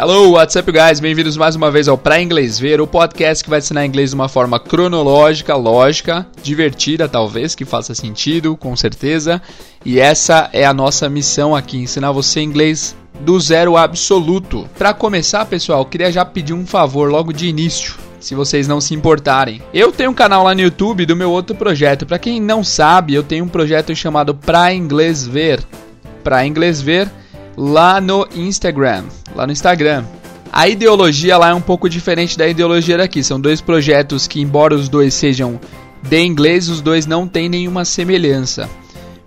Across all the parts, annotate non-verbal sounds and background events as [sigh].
Hello, what's up, guys? Bem-vindos mais uma vez ao Pra Inglês Ver, o podcast que vai ensinar inglês de uma forma cronológica, lógica, divertida, talvez, que faça sentido, com certeza. E essa é a nossa missão aqui, ensinar você inglês do zero absoluto. Para começar, pessoal, queria já pedir um favor logo de início se vocês não se importarem. Eu tenho um canal lá no YouTube do meu outro projeto. Para quem não sabe, eu tenho um projeto chamado Pra Inglês Ver. Pra Inglês Ver lá no Instagram, lá no Instagram. A ideologia lá é um pouco diferente da ideologia daqui. São dois projetos que, embora os dois sejam de inglês, os dois não têm nenhuma semelhança.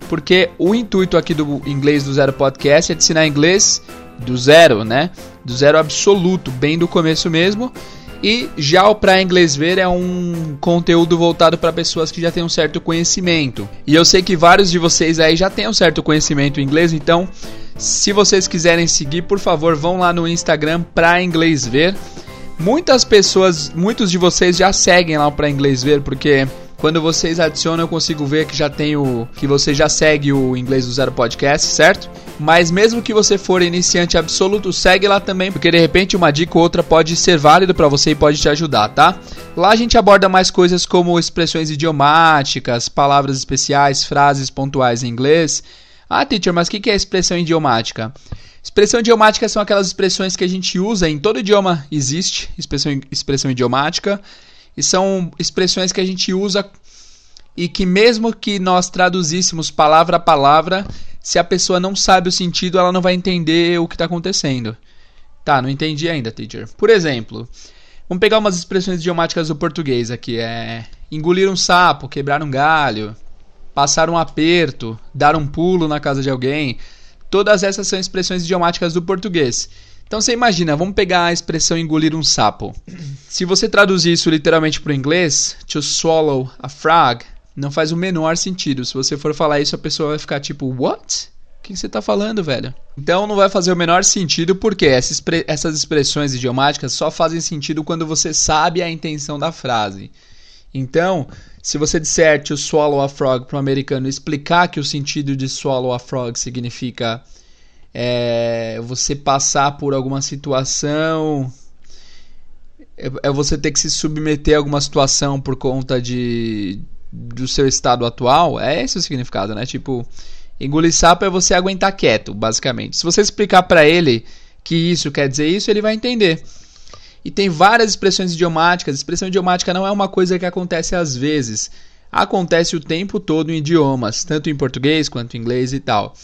Porque o intuito aqui do Inglês do Zero Podcast é de ensinar inglês do zero, né? Do zero absoluto, bem do começo mesmo. E já o Pra Inglês Ver é um conteúdo voltado para pessoas que já têm um certo conhecimento. E eu sei que vários de vocês aí já têm um certo conhecimento em inglês, então se vocês quiserem seguir, por favor, vão lá no Instagram Pra Inglês Ver. Muitas pessoas, muitos de vocês já seguem lá para Inglês Ver, porque quando vocês adicionam, eu consigo ver que já tem o. que você já segue o Inglês do Zero Podcast, certo? Mas mesmo que você for iniciante absoluto, segue lá também, porque de repente uma dica ou outra pode ser válido para você e pode te ajudar, tá? Lá a gente aborda mais coisas como expressões idiomáticas, palavras especiais, frases pontuais em inglês. Ah, teacher, mas o que é expressão idiomática? Expressão idiomática são aquelas expressões que a gente usa em todo idioma existe expressão, expressão idiomática e são expressões que a gente usa e que mesmo que nós traduzíssemos palavra a palavra, se a pessoa não sabe o sentido, ela não vai entender o que está acontecendo. Tá, não entendi ainda, teacher. Por exemplo, vamos pegar umas expressões idiomáticas do português aqui. É engolir um sapo, quebrar um galho, passar um aperto, dar um pulo na casa de alguém. Todas essas são expressões idiomáticas do português. Então você imagina, vamos pegar a expressão engolir um sapo. Se você traduzir isso literalmente para o inglês, to swallow a frog, não faz o menor sentido. Se você for falar isso, a pessoa vai ficar tipo, what? O que você está falando, velho? Então não vai fazer o menor sentido porque essas expressões idiomáticas só fazem sentido quando você sabe a intenção da frase. Então, se você disser to swallow a frog para um americano explicar que o sentido de swallow a frog significa é você passar por alguma situação, é, é você ter que se submeter a alguma situação por conta de do seu estado atual, é esse o significado, né? Tipo, engolir sapo é você aguentar quieto, basicamente. Se você explicar para ele que isso quer dizer isso, ele vai entender. E tem várias expressões idiomáticas. Expressão idiomática não é uma coisa que acontece às vezes. Acontece o tempo todo em idiomas, tanto em português quanto em inglês e tal.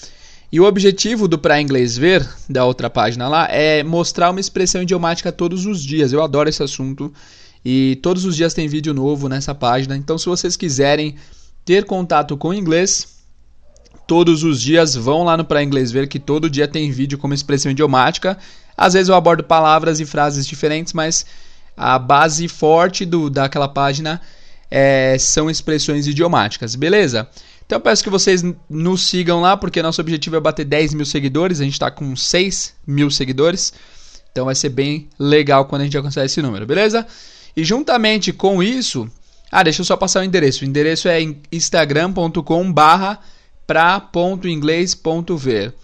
E o objetivo do Pra Inglês Ver, da outra página lá, é mostrar uma expressão idiomática todos os dias. Eu adoro esse assunto e todos os dias tem vídeo novo nessa página. Então, se vocês quiserem ter contato com inglês, todos os dias vão lá no Pra Inglês Ver, que todo dia tem vídeo como expressão idiomática. Às vezes eu abordo palavras e frases diferentes, mas a base forte do, daquela página é, são expressões idiomáticas, beleza? Então peço que vocês nos sigam lá, porque nosso objetivo é bater 10 mil seguidores. A gente está com 6 mil seguidores. Então vai ser bem legal quando a gente alcançar esse número, beleza? E juntamente com isso. Ah, deixa eu só passar o endereço. O endereço é instagram.com barra pra.inglês.ver.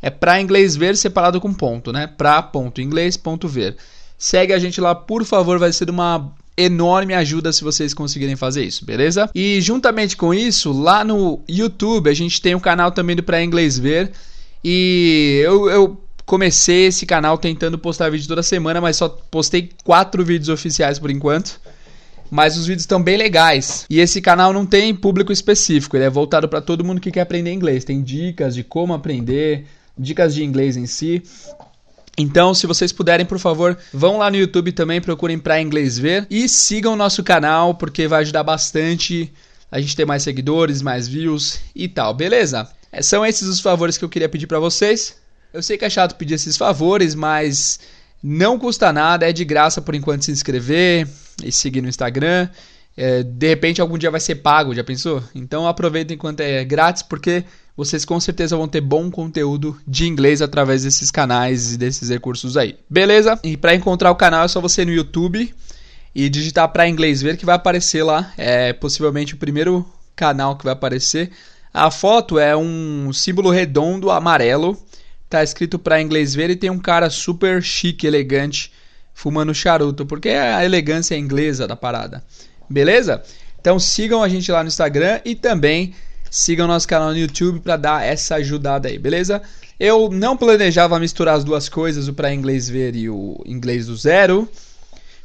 É pra inglês ver separado com ponto, né? Pra.inglês.ver. Segue a gente lá, por favor, vai ser uma enorme ajuda se vocês conseguirem fazer isso, beleza? E juntamente com isso, lá no YouTube a gente tem um canal também do Pra Inglês Ver. E eu, eu comecei esse canal tentando postar vídeo toda semana, mas só postei quatro vídeos oficiais por enquanto. Mas os vídeos estão bem legais. E esse canal não tem público específico, ele é voltado para todo mundo que quer aprender inglês. Tem dicas de como aprender, dicas de inglês em si. Então, se vocês puderem, por favor, vão lá no YouTube também, procurem para inglês ver e sigam o nosso canal, porque vai ajudar bastante a gente ter mais seguidores, mais views e tal, beleza? É, são esses os favores que eu queria pedir para vocês. Eu sei que é chato pedir esses favores, mas não custa nada, é de graça por enquanto se inscrever e seguir no Instagram. É, de repente algum dia vai ser pago, já pensou? Então aproveita enquanto é grátis, porque vocês com certeza vão ter bom conteúdo de inglês através desses canais e desses recursos aí. Beleza? E para encontrar o canal é só você ir no YouTube e digitar para inglês ver que vai aparecer lá. É possivelmente o primeiro canal que vai aparecer. A foto é um símbolo redondo amarelo tá escrito pra inglês ver e tem um cara super chique, elegante, fumando charuto, porque é a elegância inglesa da parada. Beleza? Então sigam a gente lá no Instagram e também sigam nosso canal no YouTube para dar essa ajudada aí, beleza? Eu não planejava misturar as duas coisas, o para inglês ver e o inglês do zero,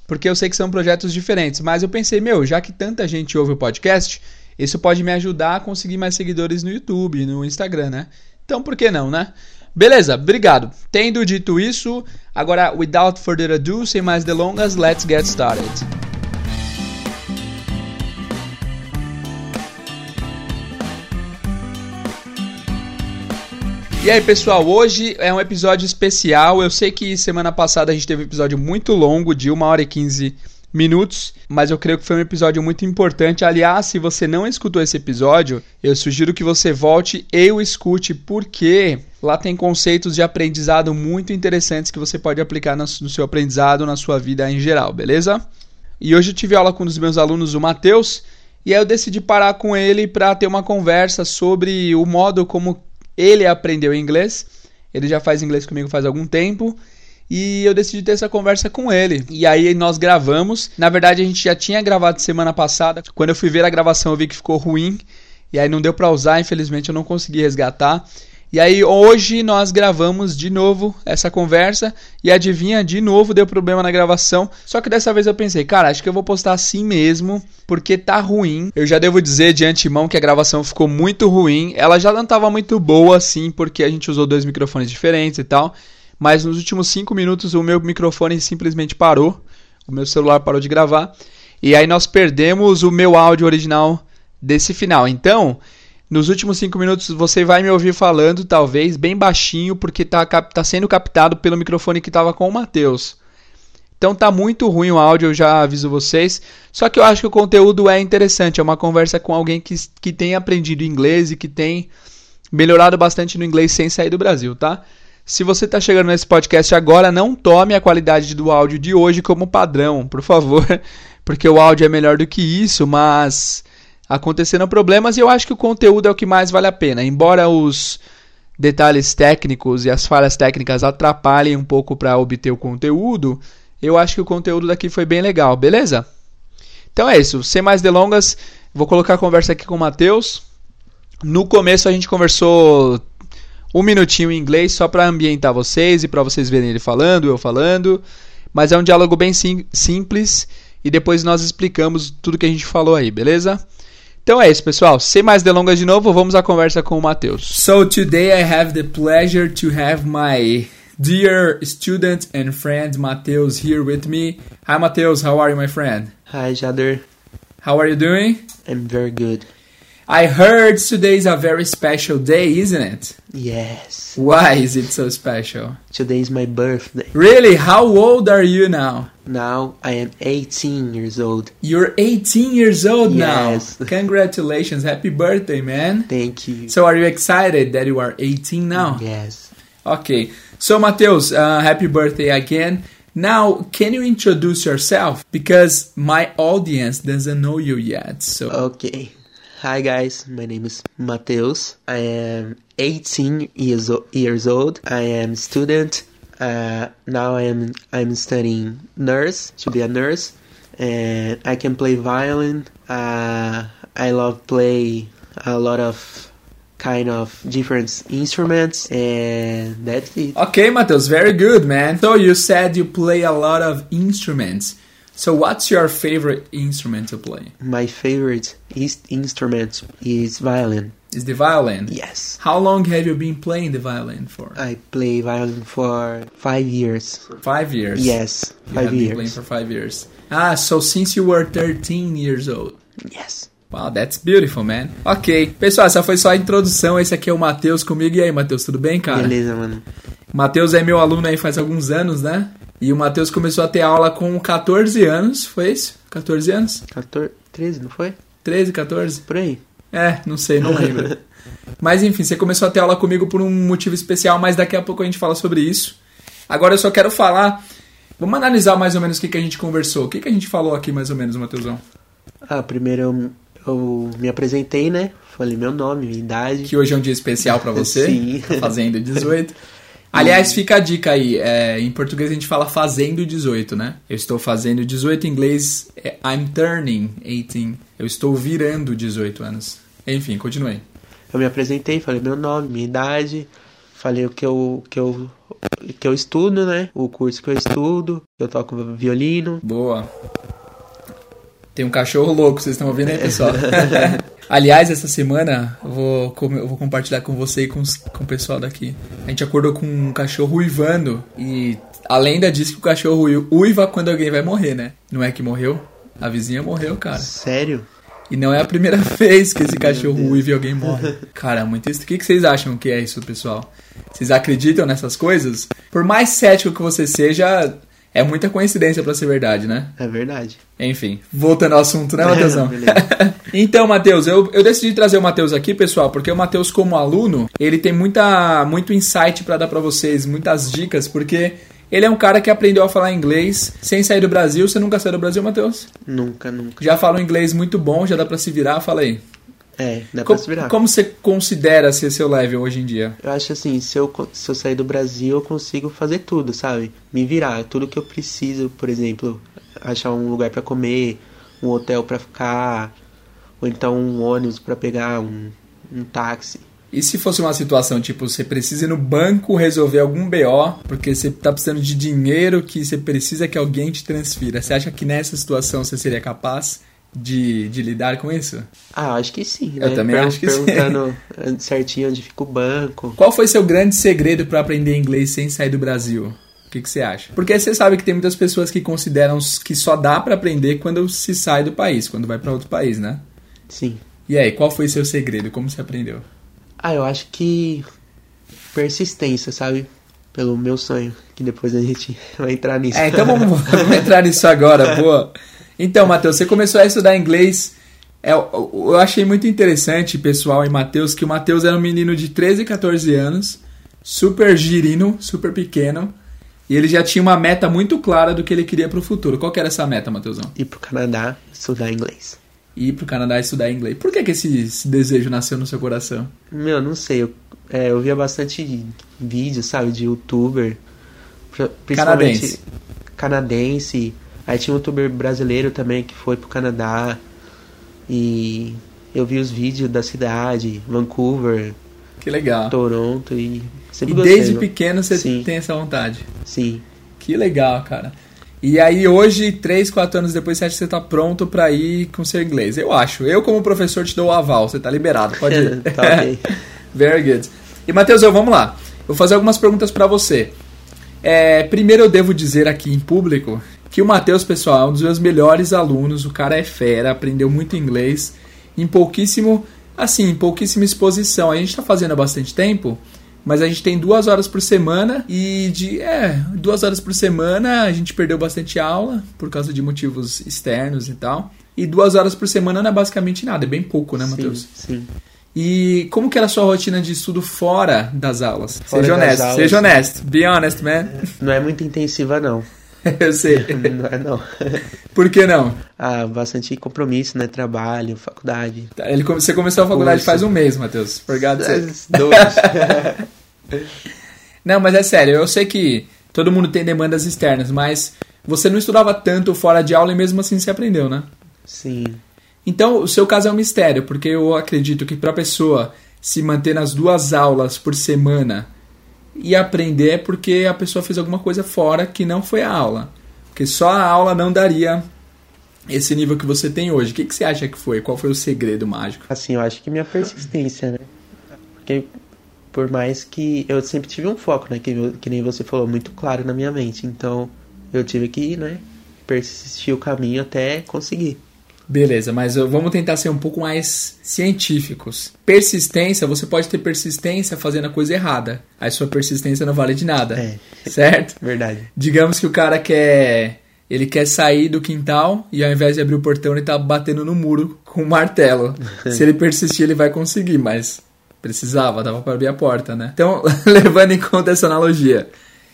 porque eu sei que são projetos diferentes, mas eu pensei, meu, já que tanta gente ouve o podcast, isso pode me ajudar a conseguir mais seguidores no YouTube, no Instagram, né? Então por que não, né? Beleza, obrigado. Tendo dito isso, agora, without further ado, sem mais delongas, let's get started. E aí, pessoal, hoje é um episódio especial. Eu sei que semana passada a gente teve um episódio muito longo, de 1 hora e 15 minutos, mas eu creio que foi um episódio muito importante. Aliás, se você não escutou esse episódio, eu sugiro que você volte e o escute, porque lá tem conceitos de aprendizado muito interessantes que você pode aplicar no seu aprendizado, na sua vida em geral, beleza? E hoje eu tive aula com um dos meus alunos, o Matheus, e aí eu decidi parar com ele para ter uma conversa sobre o modo como ele aprendeu inglês. Ele já faz inglês comigo faz algum tempo. E eu decidi ter essa conversa com ele. E aí nós gravamos. Na verdade, a gente já tinha gravado semana passada. Quando eu fui ver a gravação, eu vi que ficou ruim. E aí não deu para usar, infelizmente eu não consegui resgatar. E aí hoje nós gravamos de novo essa conversa e adivinha, de novo deu problema na gravação. Só que dessa vez eu pensei, cara, acho que eu vou postar assim mesmo, porque tá ruim. Eu já devo dizer de antemão que a gravação ficou muito ruim. Ela já não tava muito boa assim, porque a gente usou dois microfones diferentes e tal. Mas nos últimos cinco minutos o meu microfone simplesmente parou. O meu celular parou de gravar. E aí nós perdemos o meu áudio original desse final. Então, nos últimos cinco minutos você vai me ouvir falando, talvez, bem baixinho, porque está tá sendo captado pelo microfone que estava com o Matheus. Então tá muito ruim o áudio, eu já aviso vocês. Só que eu acho que o conteúdo é interessante. É uma conversa com alguém que, que tem aprendido inglês e que tem melhorado bastante no inglês sem sair do Brasil, tá? Se você está chegando nesse podcast agora, não tome a qualidade do áudio de hoje como padrão, por favor, [laughs] porque o áudio é melhor do que isso, mas aconteceram problemas e eu acho que o conteúdo é o que mais vale a pena. Embora os detalhes técnicos e as falhas técnicas atrapalhem um pouco para obter o conteúdo, eu acho que o conteúdo daqui foi bem legal, beleza? Então é isso, sem mais delongas, vou colocar a conversa aqui com o Matheus. No começo a gente conversou um minutinho em inglês só para ambientar vocês e para vocês verem ele falando, eu falando, mas é um diálogo bem sim simples e depois nós explicamos tudo que a gente falou aí, beleza? Então é isso, pessoal. Sem mais delongas de novo, vamos à conversa com o Matheus. So today I have the pleasure to have my dear student and friend Matheus here with me. Hi Matheus, how are you my friend? Hi Jader. How are you doing? I'm very good. I heard today is a very special day, isn't it? Yes. Why is it so special? Today is my birthday. Really? How old are you now? Now I am 18 years old. You're 18 years old yes. now. [laughs] Congratulations. Happy birthday, man. Thank you. So are you excited that you are 18 now? Yes. Okay. So Mateus, uh, happy birthday again. Now, can you introduce yourself? Because my audience doesn't know you yet. So Okay. Hi guys, my name is Mateus. I am 18 years years old. I am student. Uh, now I am I'm studying nurse to be a nurse, and I can play violin. Uh, I love play a lot of kind of different instruments, and that's it. Okay, Mateus, very good, man. So you said you play a lot of instruments. So what's your favorite instrument to play? My favorite instrument is violin. Is the violin? Yes. How long have you been playing the violin for? I play violin for five years. Five years. Yes, You five have been playing years. for five years. Ah, so since you were 13 years old. Yes. Wow, that's beautiful, man. Ok. Pessoal, essa foi só a introdução. Esse aqui é o Matheus comigo. E aí, Matheus, tudo bem, cara? Beleza, mano. Matheus é meu aluno aí faz alguns anos, né? E o Matheus começou a ter aula com 14 anos, foi isso? 14 anos? 14, 13, não foi? 13, 14? Por aí. É, não sei, não lembro. [laughs] mas enfim, você começou a ter aula comigo por um motivo especial, mas daqui a pouco a gente fala sobre isso. Agora eu só quero falar. Vamos analisar mais ou menos o que, que a gente conversou. O que, que a gente falou aqui mais ou menos, Matheusão? Ah, primeiro eu, eu me apresentei, né? Falei meu nome, minha idade. Que hoje é um dia especial pra você. [laughs] Sim. Tá fazendo 18. [laughs] Aliás, fica a dica aí. É, em português a gente fala fazendo 18, né? Eu estou fazendo 18, em inglês é I'm turning 18. Eu estou virando 18 anos. Enfim, continuei. Eu me apresentei, falei meu nome, minha idade, falei o que eu, que eu, que eu estudo, né? O curso que eu estudo, eu toco violino. Boa. Tem um cachorro louco, vocês estão ouvindo aí, pessoal? [laughs] Aliás, essa semana eu vou, eu vou compartilhar com você e com, os, com o pessoal daqui. A gente acordou com um cachorro uivando e a lenda diz que o cachorro uiva quando alguém vai morrer, né? Não é que morreu? A vizinha morreu, cara. Sério? E não é a primeira [laughs] vez que esse cachorro uiva e alguém morre. [laughs] Cara, muito isso. O que vocês acham que é isso, pessoal? Vocês acreditam nessas coisas? Por mais cético que você seja, é muita coincidência para ser verdade, né? É verdade. Enfim, voltando ao assunto, né, [laughs] Matheusão? [laughs] então, Matheus, eu, eu decidi trazer o Matheus aqui, pessoal, porque o Matheus, como aluno, ele tem muita, muito insight para dar para vocês, muitas dicas, porque ele é um cara que aprendeu a falar inglês sem sair do Brasil. Você nunca saiu do Brasil, Matheus? Nunca, nunca. Já fala um inglês muito bom, já dá para se virar? Fala aí. É, dá como, pra se virar. Como você considera ser seu level hoje em dia? Eu acho assim, se eu, se eu sair do Brasil, eu consigo fazer tudo, sabe? Me virar, tudo que eu preciso, por exemplo, achar um lugar para comer, um hotel para ficar, ou então um ônibus para pegar, um, um táxi. E se fosse uma situação tipo, você precisa ir no banco resolver algum BO, porque você tá precisando de dinheiro que você precisa que alguém te transfira. Você acha que nessa situação você seria capaz de, de lidar com isso? Ah, acho que sim. Eu né? também Per acho que perguntando sim. certinho onde fica o banco. Qual foi seu grande segredo para aprender inglês sem sair do Brasil? O que, que você acha? Porque você sabe que tem muitas pessoas que consideram que só dá para aprender quando se sai do país, quando vai para outro país, né? Sim. E aí, qual foi seu segredo? Como você aprendeu? Ah, eu acho que persistência, sabe? Pelo meu sonho, que depois a gente [laughs] vai entrar nisso. É, então vamos, vamos entrar nisso agora, [laughs] boa. Então, Matheus, você começou a estudar inglês. É, eu, achei muito interessante, pessoal, em Matheus, que o Matheus era um menino de 13, 14 anos, super girino, super pequeno, e ele já tinha uma meta muito clara do que ele queria para o futuro. Qual que era essa meta, Matheusão? Ir pro Canadá estudar inglês. Ir pro Canadá estudar inglês. Por que, que esse, esse desejo nasceu no seu coração? Meu, não sei. Eu, é, eu via bastante vídeos, sabe, de youtuber. Canadense. Canadense. Aí tinha um youtuber brasileiro também que foi pro Canadá. E eu vi os vídeos da cidade, Vancouver. Que legal. Toronto e sempre E gostei, desde pequeno você Sim. tem essa vontade. Sim. Que legal, cara. E aí hoje, 3, 4 anos depois, você acha que você tá pronto pra ir com seu inglês? Eu acho. Eu como professor te dou o aval, você tá liberado, pode [laughs] ir. Tá ok. [laughs] Very good. E Matheus, vamos lá. Eu vou fazer algumas perguntas pra você. É, primeiro eu devo dizer aqui em público que o Matheus, pessoal, é um dos meus melhores alunos. O cara é fera, aprendeu muito inglês em pouquíssimo, assim, em pouquíssima exposição. A gente tá fazendo há bastante tempo, mas a gente tem duas horas por semana e de é duas horas por semana a gente perdeu bastante aula por causa de motivos externos e tal. E duas horas por semana não é basicamente nada, é bem pouco, né, Matheus? Sim, sim. E como que era a sua rotina de estudo fora das aulas? Fora seja honesto, aulas. seja honesto. Be honest, man. Não é muito intensiva, não. [laughs] Eu sei. Não é, não. [laughs] Por que não? Ah, bastante compromisso, né? Trabalho, faculdade. Tá, Ele, você começou a faculdade Curso. faz um mês, Matheus. Sake. Dois. [laughs] Não, mas é sério, eu sei que todo mundo tem demandas externas, mas você não estudava tanto fora de aula e mesmo assim você aprendeu, né? Sim. Então, o seu caso é um mistério, porque eu acredito que para a pessoa se manter nas duas aulas por semana e aprender porque a pessoa fez alguma coisa fora que não foi a aula. Porque só a aula não daria esse nível que você tem hoje. O que, que você acha que foi? Qual foi o segredo mágico? Assim, eu acho que minha persistência, né? Porque por mais que eu sempre tive um foco, né? Que, que nem você falou, muito claro na minha mente. Então eu tive que, né? Persistir o caminho até conseguir. Beleza, mas vamos tentar ser um pouco mais científicos. Persistência, você pode ter persistência fazendo a coisa errada. Aí sua persistência não vale de nada. É. Certo? Verdade. Digamos que o cara quer. Ele quer sair do quintal e ao invés de abrir o portão, ele tá batendo no muro com um martelo. [laughs] Se ele persistir, ele vai conseguir, mas precisava, dava para abrir a porta, né? Então, [laughs] levando em conta essa analogia,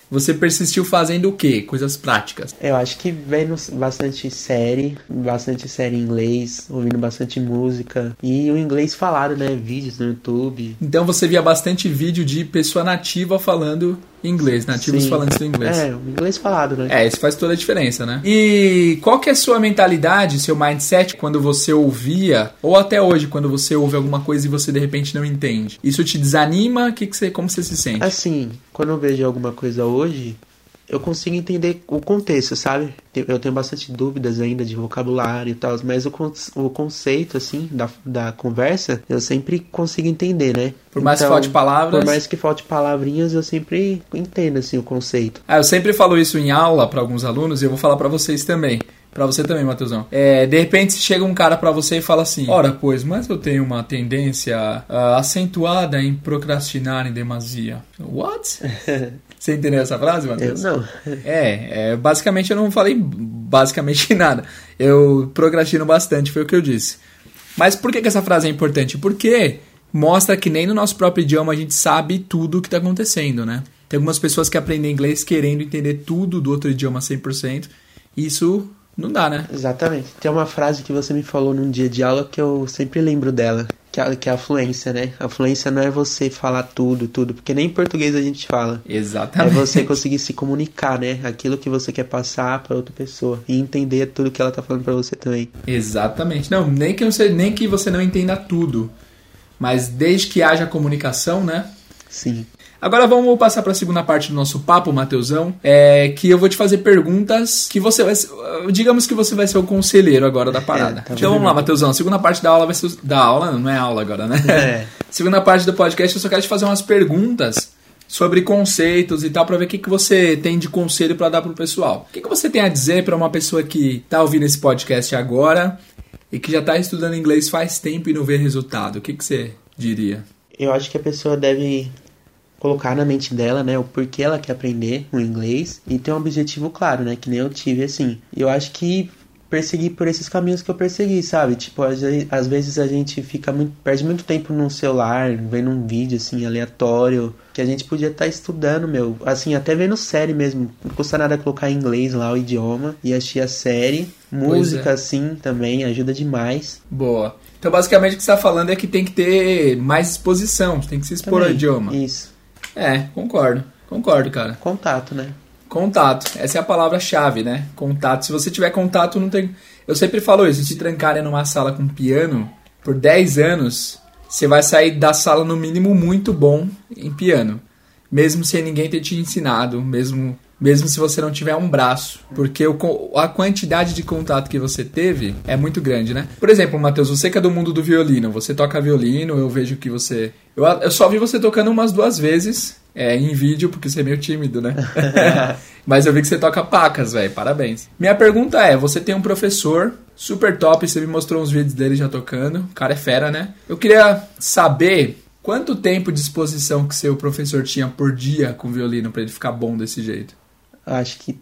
você persistiu fazendo o quê? Coisas práticas. Eu acho que vendo bastante série, bastante série em inglês, ouvindo bastante música. E o inglês falado, né? Vídeos no YouTube. Então você via bastante vídeo de pessoa nativa falando inglês, nativos Sim. falantes do inglês. É, o inglês falado, né? É, isso faz toda a diferença, né? E qual que é a sua mentalidade, seu mindset quando você ouvia, ou até hoje, quando você ouve alguma coisa e você de repente não entende? Isso te desanima? Que que você, como você se sente? Assim, quando eu vejo alguma coisa hoje, eu consigo entender o contexto, sabe? Eu tenho bastante dúvidas ainda de vocabulário e tal, mas o, con- o conceito, assim, da, da conversa, eu sempre consigo entender, né? Por mais que falte palavras. Por mais que falte palavrinhas, eu sempre entendo, assim, o conceito. Ah, eu sempre falo isso em aula para alguns alunos e eu vou falar para vocês também. Pra você também, Matheusão. É, de repente chega um cara pra você e fala assim: Ora, pois, mas eu tenho uma tendência ah, acentuada em procrastinar em demasia. What? [laughs] Você entendeu essa frase, Eu Matheus? não. É, é, basicamente eu não falei basicamente [laughs] nada. Eu procrastino bastante, foi o que eu disse. Mas por que, que essa frase é importante? Porque mostra que nem no nosso próprio idioma a gente sabe tudo o que está acontecendo, né? Tem algumas pessoas que aprendem inglês querendo entender tudo do outro idioma 100%. E isso não dá, né? Exatamente. Tem uma frase que você me falou num dia de aula que eu sempre lembro dela, que é, que é a fluência, né? A fluência não é você falar tudo, tudo, porque nem em português a gente fala. É Exatamente. você conseguir se comunicar, né? Aquilo que você quer passar pra outra pessoa e entender tudo que ela tá falando pra você também. Exatamente. Não, nem que, você, nem que você não entenda tudo. Mas desde que haja comunicação, né? Sim. Agora vamos passar para a segunda parte do nosso papo, Mateusão, é que eu vou te fazer perguntas que você vai digamos que você vai ser o conselheiro agora da parada. É, tá então vamos lá, Mateusão, a segunda parte da aula vai ser da aula, não é aula agora, né? É. [laughs] segunda parte do podcast eu só quero te fazer umas perguntas sobre conceitos e tal para ver o que, que você tem de conselho para dar pro pessoal. O que, que você tem a dizer para uma pessoa que tá ouvindo esse podcast agora e que já tá estudando inglês faz tempo e não vê resultado? O que, que você diria? Eu acho que a pessoa deve colocar na mente dela, né, o porquê ela quer aprender o inglês e ter um objetivo claro, né, que nem eu tive assim. Eu acho que perseguir por esses caminhos que eu persegui, sabe? Tipo, às, ve- às vezes a gente fica muito, perde muito tempo no celular, vendo um vídeo assim aleatório, que a gente podia estar estudando, meu, assim, até vendo série mesmo. Não custa nada colocar em inglês lá o idioma e assistir a série. Música é. assim também ajuda demais. Boa. Então, basicamente, o que você está falando é que tem que ter mais exposição, tem que se expor ao Também. idioma. Isso. É, concordo. Concordo, cara. Contato, né? Contato. Essa é a palavra-chave, né? Contato. Se você tiver contato, não tem. Eu sempre falo isso: se te trancarem numa sala com piano por 10 anos, você vai sair da sala, no mínimo, muito bom em piano. Mesmo sem ninguém ter te ensinado, mesmo. Mesmo se você não tiver um braço, porque o a quantidade de contato que você teve é muito grande, né? Por exemplo, Matheus, você que é do mundo do violino, você toca violino, eu vejo que você. Eu, eu só vi você tocando umas duas vezes é, em vídeo, porque você é meio tímido, né? [laughs] [laughs] Mas eu vi que você toca pacas, velho. Parabéns. Minha pergunta é: você tem um professor super top, você me mostrou uns vídeos dele já tocando. O cara é fera, né? Eu queria saber quanto tempo de exposição que seu professor tinha por dia com violino pra ele ficar bom desse jeito. Acho que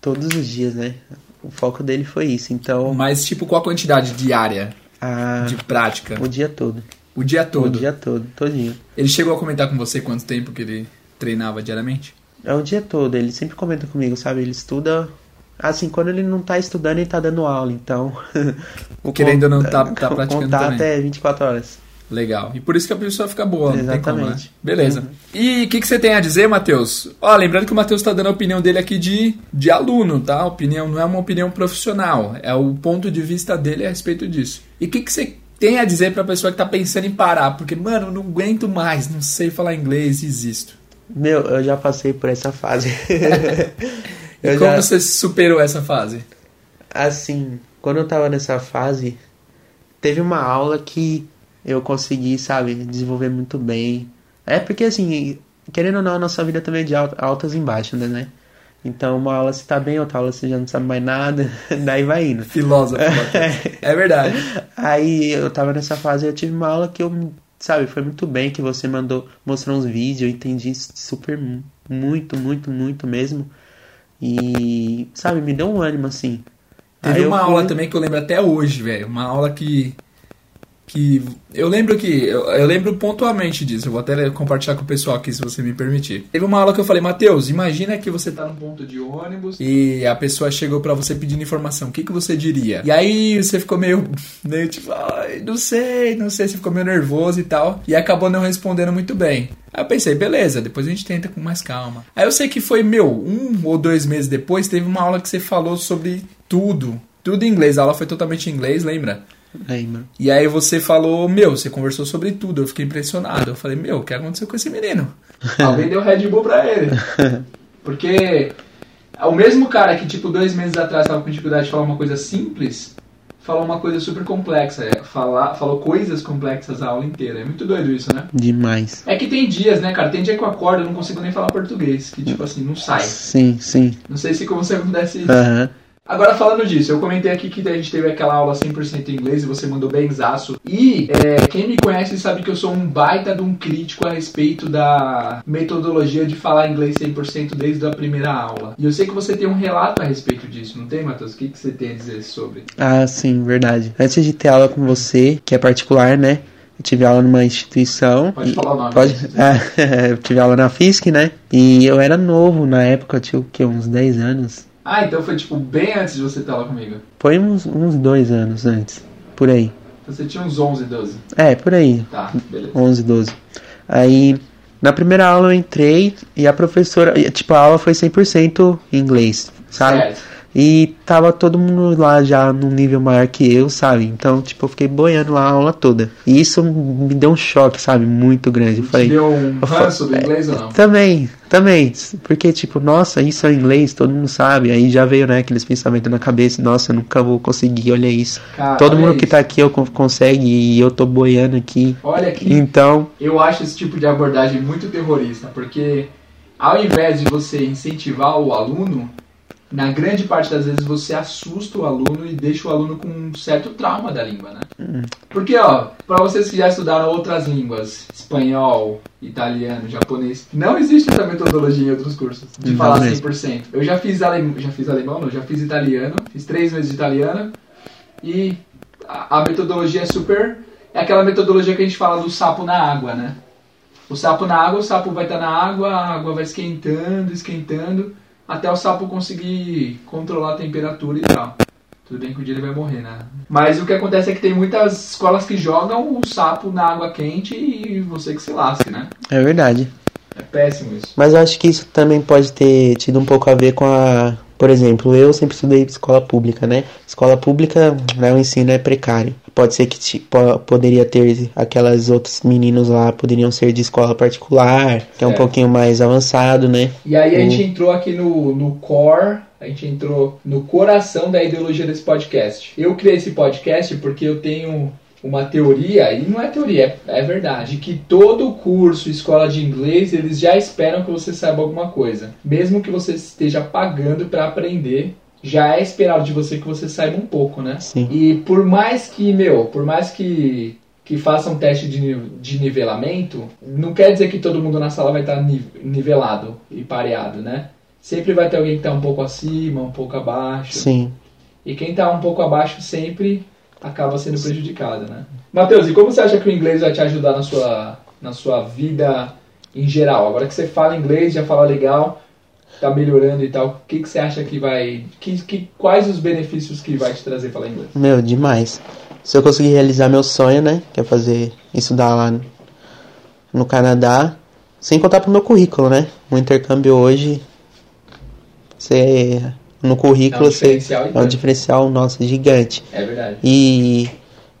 todos os dias, né? O foco dele foi isso. Então, Mas, tipo, qual a quantidade diária a... de prática? o dia todo. O dia O todo. dia todo, todinho. Ele chegou a comentar com você quanto tempo que ele treinava diariamente? É o dia todo. Ele sempre comenta comigo, sabe? Ele estuda. Assim, quando ele não tá estudando, ele tá dando aula. Então. [laughs] o Querendo ou não, tá- tá O praticando contato também. é 24 horas. Legal. E por isso que a pessoa fica boa, não tem como, né? Exatamente. Beleza. Uhum. E o que, que você tem a dizer, Matheus? Ó, lembrando que o Matheus tá dando a opinião dele aqui de, de aluno, tá? A opinião não é uma opinião profissional, é o ponto de vista dele a respeito disso. E o que, que você tem a dizer pra pessoa que tá pensando em parar? Porque, mano, eu não aguento mais, não sei falar inglês, existo. Meu, eu já passei por essa fase. [laughs] E eu como já. você superou essa fase? Assim, quando eu tava nessa fase, teve uma aula que eu consegui, sabe, desenvolver muito bem. É porque, assim, querendo ou não, a nossa vida também é de al- altas e baixas, né? Então, uma aula você tá bem, outra aula você já não sabe mais nada, [laughs] daí vai indo. Filósofo, [laughs] é verdade. Aí eu tava nessa fase, eu tive uma aula que eu, sabe, foi muito bem, que você mandou mostrar uns vídeos, eu entendi super, mu- muito, muito, muito mesmo. E, sabe, me deu um ânimo, assim. Teve Aí uma fui- aula também que eu lembro até hoje, velho. Uma aula que que eu lembro que eu, eu, lembro pontualmente disso. Eu vou até compartilhar com o pessoal aqui se você me permitir. Teve uma aula que eu falei, Matheus, imagina que você tá num ponto de ônibus e a pessoa chegou para você pedindo informação. O que que você diria? E aí você ficou meio [laughs] meio tipo, ai, não sei, não sei, você ficou meio nervoso e tal e acabou não respondendo muito bem. Aí eu pensei, beleza, depois a gente tenta com mais calma. Aí eu sei que foi meu, um ou dois meses depois, teve uma aula que você falou sobre tudo. Tudo em inglês. A aula foi totalmente em inglês, lembra? Lembro. E aí você falou, meu, você conversou sobre tudo. Eu fiquei impressionado. Eu falei, meu, o que aconteceu com esse menino? [laughs] Alguém deu Red Bull pra ele. [laughs] Porque o mesmo cara que, tipo, dois meses atrás tava com dificuldade de falar uma coisa simples, falou uma coisa super complexa. É, falar, falou coisas complexas a aula inteira. É muito doido isso, né? Demais. É que tem dias, né, cara? Tem dia que eu acordo e não consigo nem falar português. Que, tipo assim, não sai. Sim, sim. Não sei se com você acontece isso. Aham. Uhum. Agora, falando disso, eu comentei aqui que a gente teve aquela aula 100% em inglês e você mandou bem zaço. E é, quem me conhece sabe que eu sou um baita de um crítico a respeito da metodologia de falar inglês 100% desde a primeira aula. E eu sei que você tem um relato a respeito disso, não tem, Matheus? O que, que você tem a dizer sobre? Ah, sim, verdade. Antes de ter aula com você, que é particular, né? Eu tive aula numa instituição. Pode e, falar o nome. Pode, [laughs] é, eu tive aula na FISC, né? E eu era novo na época, eu tinha o quê? Uns 10 anos. Ah, então foi tipo bem antes de você estar lá comigo. Foi uns, uns dois anos antes, por aí. Então você tinha uns 11, 12. É, por aí. Tá, beleza. 11, 12. Aí, na primeira aula eu entrei e a professora, tipo, a aula foi 100% em inglês, sabe? Certo. E tava todo mundo lá já num nível maior que eu, sabe? Então, tipo, eu fiquei boiando lá a aula toda. E isso me deu um choque, sabe? Muito grande. Eu falei. deu um ranço do inglês ou não? Também, também. Porque, tipo, nossa, isso é inglês, todo mundo sabe. Aí já veio, né, aqueles pensamentos na cabeça, nossa, eu nunca vou conseguir, olha isso. Cara, todo olha mundo isso. que tá aqui eu consegue e eu tô boiando aqui. Olha aqui. Então, Eu acho esse tipo de abordagem muito terrorista, porque ao invés de você incentivar o aluno, na grande parte das vezes você assusta o aluno e deixa o aluno com um certo trauma da língua, né? Porque, ó, para vocês que já estudaram outras línguas, espanhol, italiano, japonês, não existe essa metodologia em outros cursos de Não falar mesmo. 100%. Eu já fiz alemão, já fiz alemão, não, já fiz italiano, fiz três meses de italiano e a, a metodologia é super é aquela metodologia que a gente fala do sapo na água, né? O sapo na água, o sapo vai estar na água, a água vai esquentando, esquentando, até o sapo conseguir controlar a temperatura e tal. Tudo bem que o dia ele vai morrer, né? Mas o que acontece é que tem muitas escolas que jogam o sapo na água quente e você que se lasque, né? é verdade. É péssimo isso. Mas eu acho que isso também pode ter tido um pouco a ver com a. Por exemplo, eu sempre estudei escola pública, né? Escola pública, né, o ensino é precário. Pode ser que po- poderia ter aquelas outros meninos lá, poderiam ser de escola particular, que é um Certo. pouquinho mais avançado, né? E aí a gente entrou aqui no, no core, a gente entrou no coração da ideologia desse podcast. Eu criei esse podcast porque eu tenho uma teoria, e não é teoria, é, é verdade, que todo curso, escola de inglês, eles já esperam que você saiba alguma coisa. Mesmo que você esteja pagando para aprender, já é esperado de você que você saiba um pouco, né? Sim. E por mais que, meu, por mais que que faça um teste de, de nivelamento, não quer dizer que todo mundo na sala vai estar ni- nivelado e pareado, né? Sempre vai ter alguém que está um pouco acima, um pouco abaixo. Sim. E quem está um pouco abaixo sempre acaba sendo prejudicado, né? Matheus, e como você acha que o inglês vai te ajudar na sua, na sua vida em geral? Agora que você fala inglês, já fala legal, tá melhorando e tal, o que, que você acha que vai... Que, que, quais os benefícios que vai te trazer falar inglês? Meu, demais. Se eu conseguir realizar meu sonho, né? Que é fazer estudar lá no- Canadá, sem contar pro meu currículo, né? O intercâmbio hoje, você no currículo É um você diferencial é um diferencial nossa gigante. É verdade. E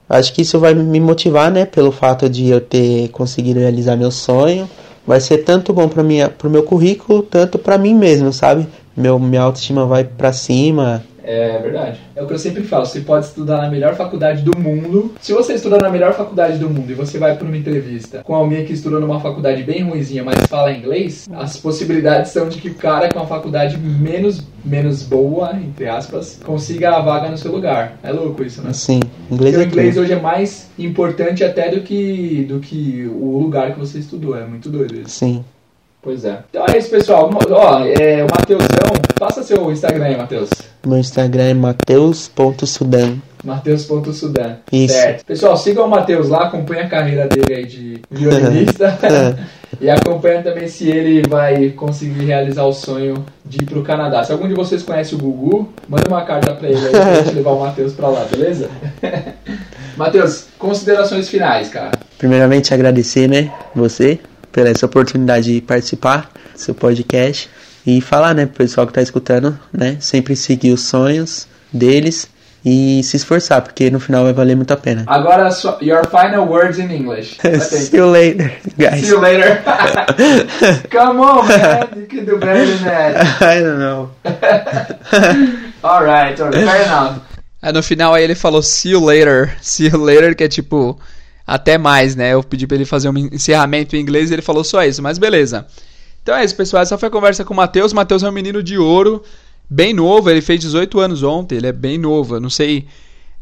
acho que isso vai me motivar, né? Pelo fato de eu ter conseguido realizar meu sonho. Vai ser tanto bom para minha, meu currículo, tanto para mim mesmo, sabe? Meu, minha autoestima vai para cima. É verdade. É o que eu sempre falo, você pode estudar na melhor faculdade do mundo. Se você estudar na melhor faculdade do mundo e você vai para uma entrevista com alguém que estudou numa faculdade bem ruizinha, mas fala inglês, as possibilidades são de que o cara com a faculdade menos, menos boa, entre aspas, consiga a vaga no seu lugar. É louco isso, né? Assim, inglês Porque o é inglês tudo. hoje é mais importante até do que, do que o lugar que você estudou. É muito doido isso. Sim. Pois é. Então é isso, pessoal. Ó, é, o Mateusão. Passa seu Instagram aí, Matheus. Meu Instagram é mateus.sudan. Matheus.sudan. Isso. Certo. Pessoal, sigam o Matheus lá, acompanha a carreira dele aí de violinista. [laughs] [laughs] e acompanha também se ele vai conseguir realizar o sonho de ir pro Canadá. Se algum de vocês conhece o Gugu, manda uma carta pra ele aí pra gente [laughs] levar o Matheus pra lá, beleza? Matheus, considerações finais, cara. Primeiramente, agradecer, né, você, pela essa oportunidade de participar do seu podcast e falar, né, pro pessoal que tá escutando, né, sempre seguir os sonhos deles e se esforçar, porque no final vai valer muito a pena. Agora, so- your final words in English. [laughs] See you later, guys. See you later. [laughs] Come on, man. You can do better than that. [laughs] I don't know. Alright, alright. Fair enough. Aí no final aí ele falou see you later. See you later, que é tipo até mais, né? Eu pedi pra ele fazer um encerramento em inglês e ele falou só isso, mas beleza. Então é isso, pessoal. Essa foi a conversa com o Matheus. Matheus é um menino de ouro, bem novo. Ele fez 18 anos ontem, ele é bem novo. Eu não sei,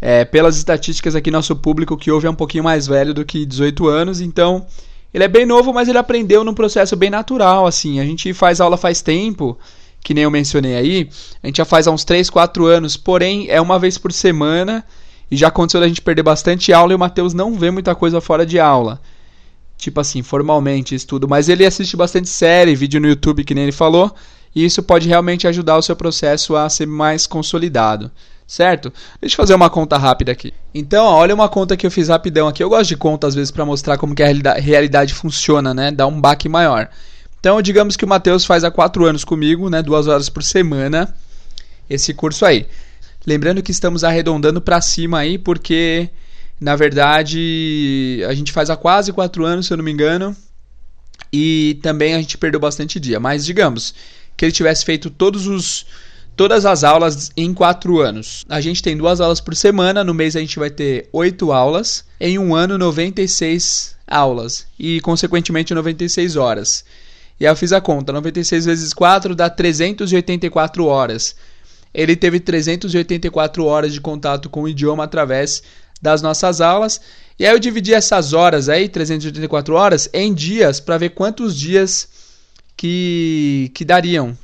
é, pelas estatísticas aqui, nosso público que ouve é um pouquinho mais velho do que 18 anos. Então, ele é bem novo, mas ele aprendeu num processo bem natural, assim. A gente faz aula faz tempo, que nem eu mencionei aí. A gente já faz há uns 3, 4 anos, porém é uma vez por semana. E já aconteceu da gente perder bastante aula e o Matheus não vê muita coisa fora de aula. Tipo assim, formalmente estudo. Mas ele assiste bastante série, vídeo no YouTube, que nem ele falou. E isso pode realmente ajudar o seu processo a ser mais consolidado. Certo? Deixa eu fazer uma conta rápida aqui. Então, ó, olha uma conta que eu fiz rapidão aqui. Eu gosto de conta às vezes para mostrar como que a realida- realidade funciona, né? Dá um baque maior. Então, digamos que o Matheus faz há 4 anos comigo, né? Duas horas por semana. Esse curso aí. Lembrando que estamos arredondando para cima aí, porque na verdade a gente faz há quase 4 anos, se eu não me engano. E também a gente perdeu bastante dia. Mas digamos que ele tivesse feito todos os todas as aulas em 4 anos. A gente tem duas aulas por semana, no mês a gente vai ter 8 aulas, em um ano 96 aulas e consequentemente 96 horas. E aí eu fiz a conta, 96 vezes 4 dá 384 horas. Ele teve 384 horas de contato com o idioma através das nossas aulas. E aí eu dividi essas horas aí, 384 horas, em dias para ver quantos dias que, que dariam.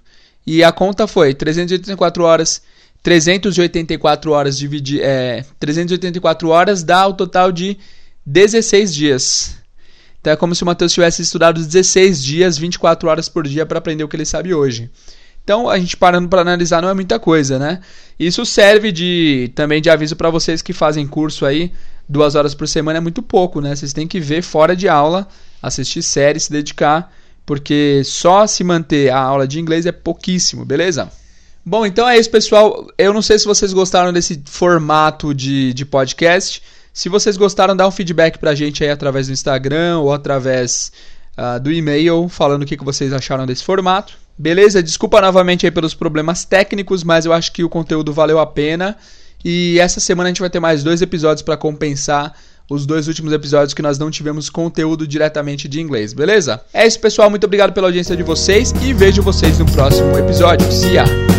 E a conta foi 384 horas, 384 horas dividir, é, 384 horas dá o total de 16 dias. Então é como se o Matheus tivesse estudado 16 dias, 24 horas por dia para aprender o que ele sabe hoje. Então, a gente parando para analisar não é muita coisa, né? Isso serve de também de aviso para vocês que fazem curso aí, duas horas por semana é muito pouco, né? Vocês têm que ver fora de aula, assistir série, se dedicar, porque só se manter a aula de inglês é pouquíssimo, beleza? Bom, então é isso, pessoal. Eu não sei se vocês gostaram desse formato de, de podcast. Se vocês gostaram, dá um feedback pra gente aí através do Instagram ou através uh, do e-mail, falando o que, que vocês acharam desse formato. Beleza? Desculpa novamente aí pelos problemas técnicos, mas eu acho que o conteúdo valeu a pena. E essa semana a gente vai ter mais dois episódios para compensar os dois últimos episódios que nós não tivemos conteúdo diretamente de inglês, beleza? É isso, pessoal. Muito obrigado pela audiência de vocês e vejo vocês no próximo episódio. See ya!